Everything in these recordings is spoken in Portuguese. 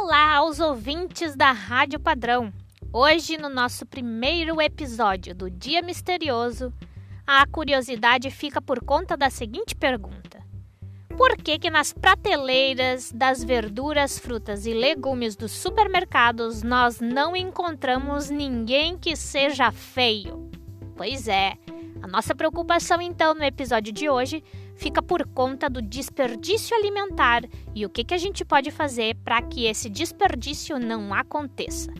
Olá aos ouvintes da Rádio Padrão. Hoje, no nosso primeiro episódio do Dia Misterioso, a curiosidade fica por conta da seguinte pergunta: Por que que nas prateleiras das verduras, frutas e legumes dos supermercados nós não encontramos ninguém que seja feio? Pois é, a nossa preocupação então no episódio de hoje fica por conta do desperdício alimentar e o que, que a gente pode fazer para que esse desperdício não aconteça.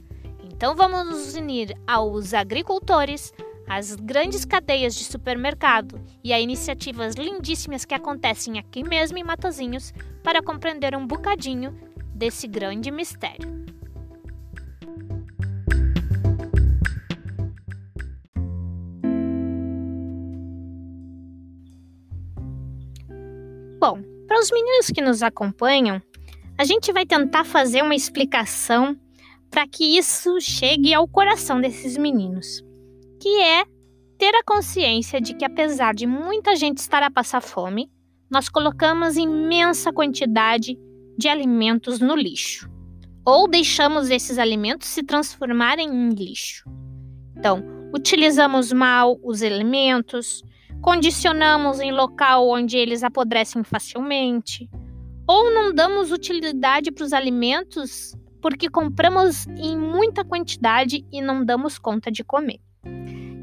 Então vamos nos unir aos agricultores, às grandes cadeias de supermercado e a iniciativas lindíssimas que acontecem aqui mesmo em Matozinhos para compreender um bocadinho desse grande mistério. Bom, para os meninos que nos acompanham, a gente vai tentar fazer uma explicação para que isso chegue ao coração desses meninos, que é ter a consciência de que apesar de muita gente estar a passar fome, nós colocamos imensa quantidade de alimentos no lixo, ou deixamos esses alimentos se transformarem em lixo. Então, utilizamos mal os alimentos, condicionamos em local onde eles apodrecem facilmente, ou não damos utilidade para os alimentos porque compramos em muita quantidade e não damos conta de comer.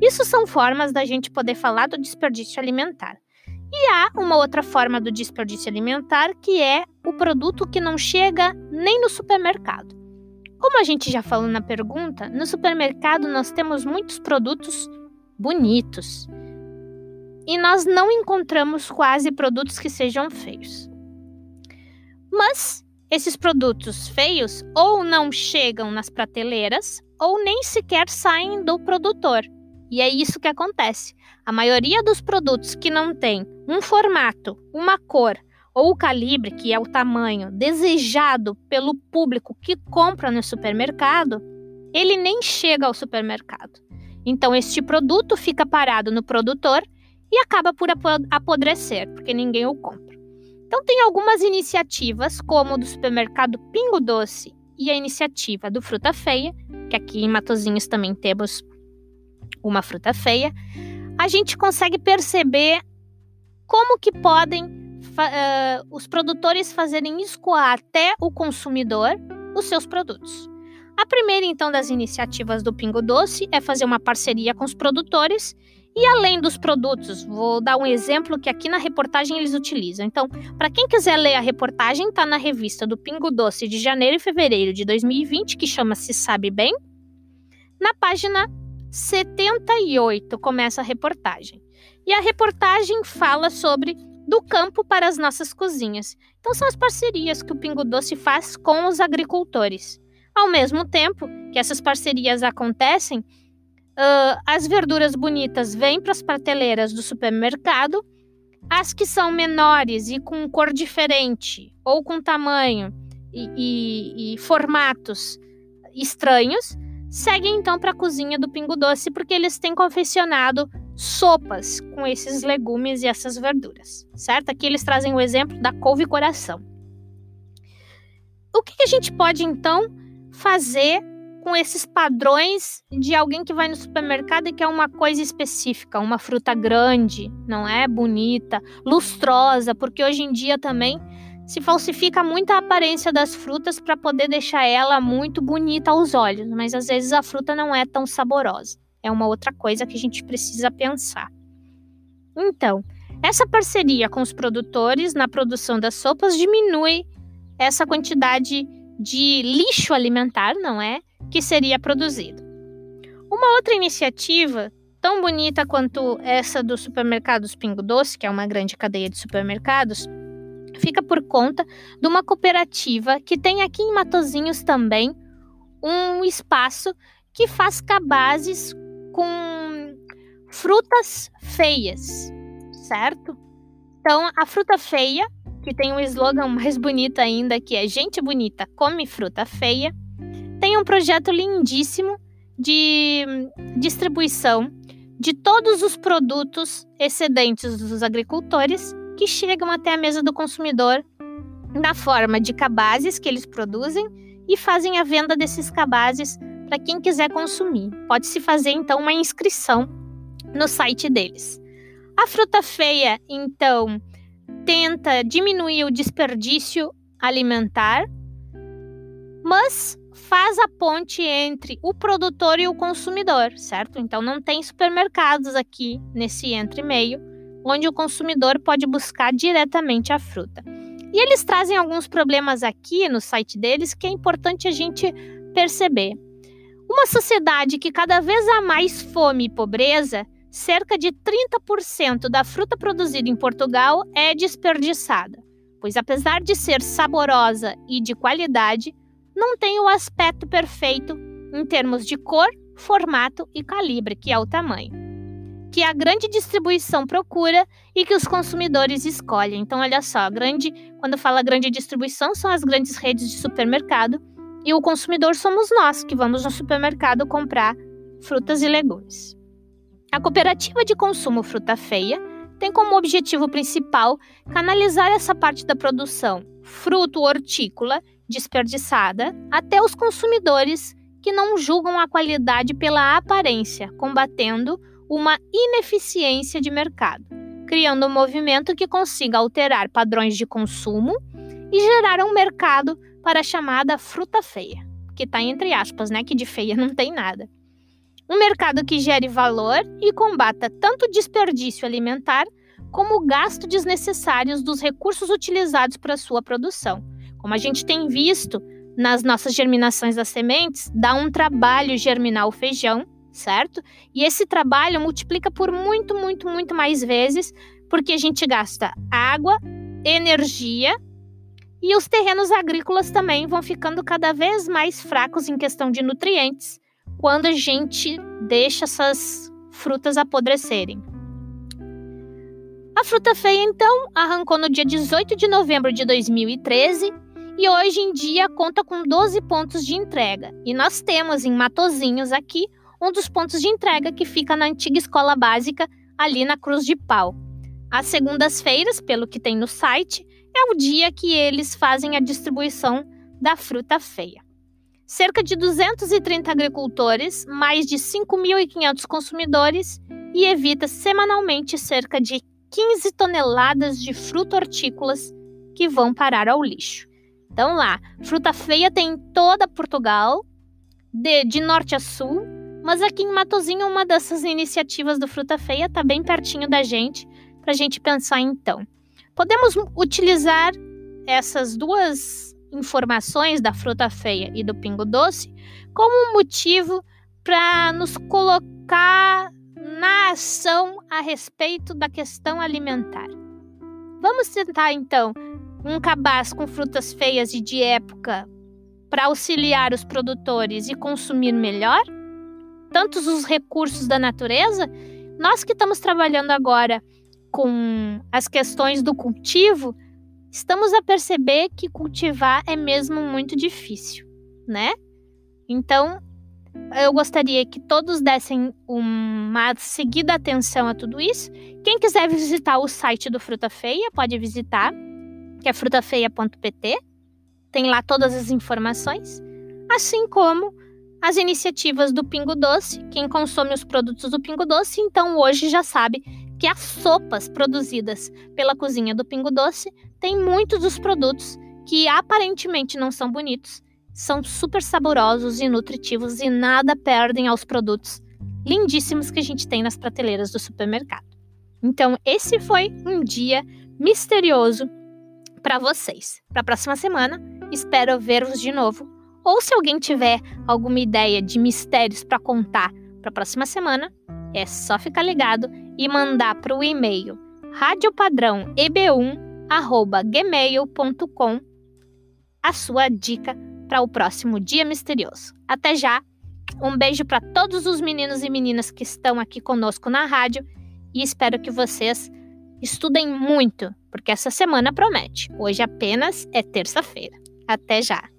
Isso são formas da gente poder falar do desperdício alimentar. E há uma outra forma do desperdício alimentar que é o produto que não chega nem no supermercado. Como a gente já falou na pergunta, no supermercado nós temos muitos produtos bonitos, e nós não encontramos quase produtos que sejam feios. Mas esses produtos feios ou não chegam nas prateleiras ou nem sequer saem do produtor. E é isso que acontece. A maioria dos produtos que não tem um formato, uma cor ou o calibre, que é o tamanho desejado pelo público que compra no supermercado, ele nem chega ao supermercado. Então, este produto fica parado no produtor e acaba por apodrecer, porque ninguém o compra. Então, tem algumas iniciativas, como do supermercado Pingo Doce e a iniciativa do Fruta Feia, que aqui em Matozinhos também temos uma fruta feia, a gente consegue perceber como que podem uh, os produtores fazerem escoar até o consumidor os seus produtos. A primeira, então, das iniciativas do Pingo Doce é fazer uma parceria com os produtores e além dos produtos, vou dar um exemplo que aqui na reportagem eles utilizam. Então, para quem quiser ler a reportagem, está na revista do Pingo Doce de janeiro e fevereiro de 2020, que chama-se Sabe Bem. Na página 78 começa a reportagem. E a reportagem fala sobre do campo para as nossas cozinhas. Então, são as parcerias que o Pingo Doce faz com os agricultores. Ao mesmo tempo que essas parcerias acontecem, Uh, as verduras bonitas vêm para as prateleiras do supermercado, as que são menores e com cor diferente, ou com tamanho e, e, e formatos estranhos, seguem então para a cozinha do Pingo Doce, porque eles têm confeccionado sopas com esses legumes e essas verduras, certo? Aqui eles trazem o exemplo da couve-coração. O que, que a gente pode então fazer com esses padrões de alguém que vai no supermercado e quer uma coisa específica, uma fruta grande, não é? Bonita, lustrosa, porque hoje em dia também se falsifica muito a aparência das frutas para poder deixar ela muito bonita aos olhos, mas às vezes a fruta não é tão saborosa. É uma outra coisa que a gente precisa pensar. Então, essa parceria com os produtores na produção das sopas diminui essa quantidade de lixo alimentar, não é? Que seria produzido. Uma outra iniciativa, tão bonita quanto essa do supermercados Pingo Doce, que é uma grande cadeia de supermercados, fica por conta de uma cooperativa que tem aqui em Matozinhos também um espaço que faz cabazes com frutas feias, certo? Então, a fruta feia, que tem um slogan mais bonito ainda, que é gente bonita come fruta feia, tem um projeto lindíssimo de distribuição de todos os produtos excedentes dos agricultores que chegam até a mesa do consumidor na forma de cabazes que eles produzem e fazem a venda desses cabazes para quem quiser consumir. Pode-se fazer então uma inscrição no site deles. A fruta feia, então, tenta diminuir o desperdício alimentar, mas faz a ponte entre o produtor e o consumidor, certo? Então não tem supermercados aqui nesse entre meio, onde o consumidor pode buscar diretamente a fruta. E eles trazem alguns problemas aqui no site deles que é importante a gente perceber. Uma sociedade que cada vez há mais fome e pobreza, cerca de 30% da fruta produzida em Portugal é desperdiçada, pois apesar de ser saborosa e de qualidade, não tem o aspecto perfeito em termos de cor, formato e calibre, que é o tamanho, que a grande distribuição procura e que os consumidores escolhem. Então, olha só, grande, quando fala grande distribuição, são as grandes redes de supermercado e o consumidor somos nós que vamos no supermercado comprar frutas e legumes. A cooperativa de consumo Fruta Feia tem como objetivo principal canalizar essa parte da produção fruto hortícola desperdiçada até os consumidores que não julgam a qualidade pela aparência, combatendo uma ineficiência de mercado, criando um movimento que consiga alterar padrões de consumo e gerar um mercado para a chamada fruta feia, que está entre aspas, né? Que de feia não tem nada. Um mercado que gere valor e combata tanto desperdício alimentar como o gasto desnecessário dos recursos utilizados para sua produção como a gente tem visto nas nossas germinações das sementes, dá um trabalho germinar o feijão, certo? E esse trabalho multiplica por muito, muito, muito mais vezes, porque a gente gasta água, energia e os terrenos agrícolas também vão ficando cada vez mais fracos em questão de nutrientes quando a gente deixa essas frutas apodrecerem. A fruta feia, então, arrancou no dia 18 de novembro de 2013 e hoje em dia conta com 12 pontos de entrega. E nós temos em Matozinhos aqui um dos pontos de entrega que fica na antiga escola básica, ali na Cruz de Pau. Às segundas-feiras, pelo que tem no site, é o dia que eles fazem a distribuição da fruta feia. Cerca de 230 agricultores, mais de 5.500 consumidores e evita semanalmente cerca de 15 toneladas de fruta hortícolas que vão parar ao lixo. Então lá, fruta feia tem em toda Portugal, de, de norte a sul, mas aqui em Matozinho uma dessas iniciativas do Fruta Feia está bem pertinho da gente, para a gente pensar então. Podemos utilizar essas duas informações da fruta feia e do pingo doce como um motivo para nos colocar na ação a respeito da questão alimentar. Vamos tentar então um cabaz com frutas feias e de época para auxiliar os produtores e consumir melhor? Tantos os recursos da natureza? Nós que estamos trabalhando agora com as questões do cultivo, estamos a perceber que cultivar é mesmo muito difícil, né? Então, eu gostaria que todos dessem uma seguida atenção a tudo isso. Quem quiser visitar o site do Fruta Feia, pode visitar que é frutafeia.pt. Tem lá todas as informações, assim como as iniciativas do Pingo Doce. Quem consome os produtos do Pingo Doce, então hoje já sabe que as sopas produzidas pela cozinha do Pingo Doce têm muitos dos produtos que aparentemente não são bonitos, são super saborosos e nutritivos e nada perdem aos produtos lindíssimos que a gente tem nas prateleiras do supermercado. Então, esse foi um dia misterioso para vocês. Para a próxima semana, espero ver-vos de novo. Ou se alguém tiver alguma ideia de mistérios para contar para a próxima semana, é só ficar ligado e mandar para o e-mail radiopadrãoeb1@gmail.com a sua dica para o próximo dia misterioso. Até já. Um beijo para todos os meninos e meninas que estão aqui conosco na rádio e espero que vocês Estudem muito, porque essa semana promete. Hoje apenas é terça-feira. Até já!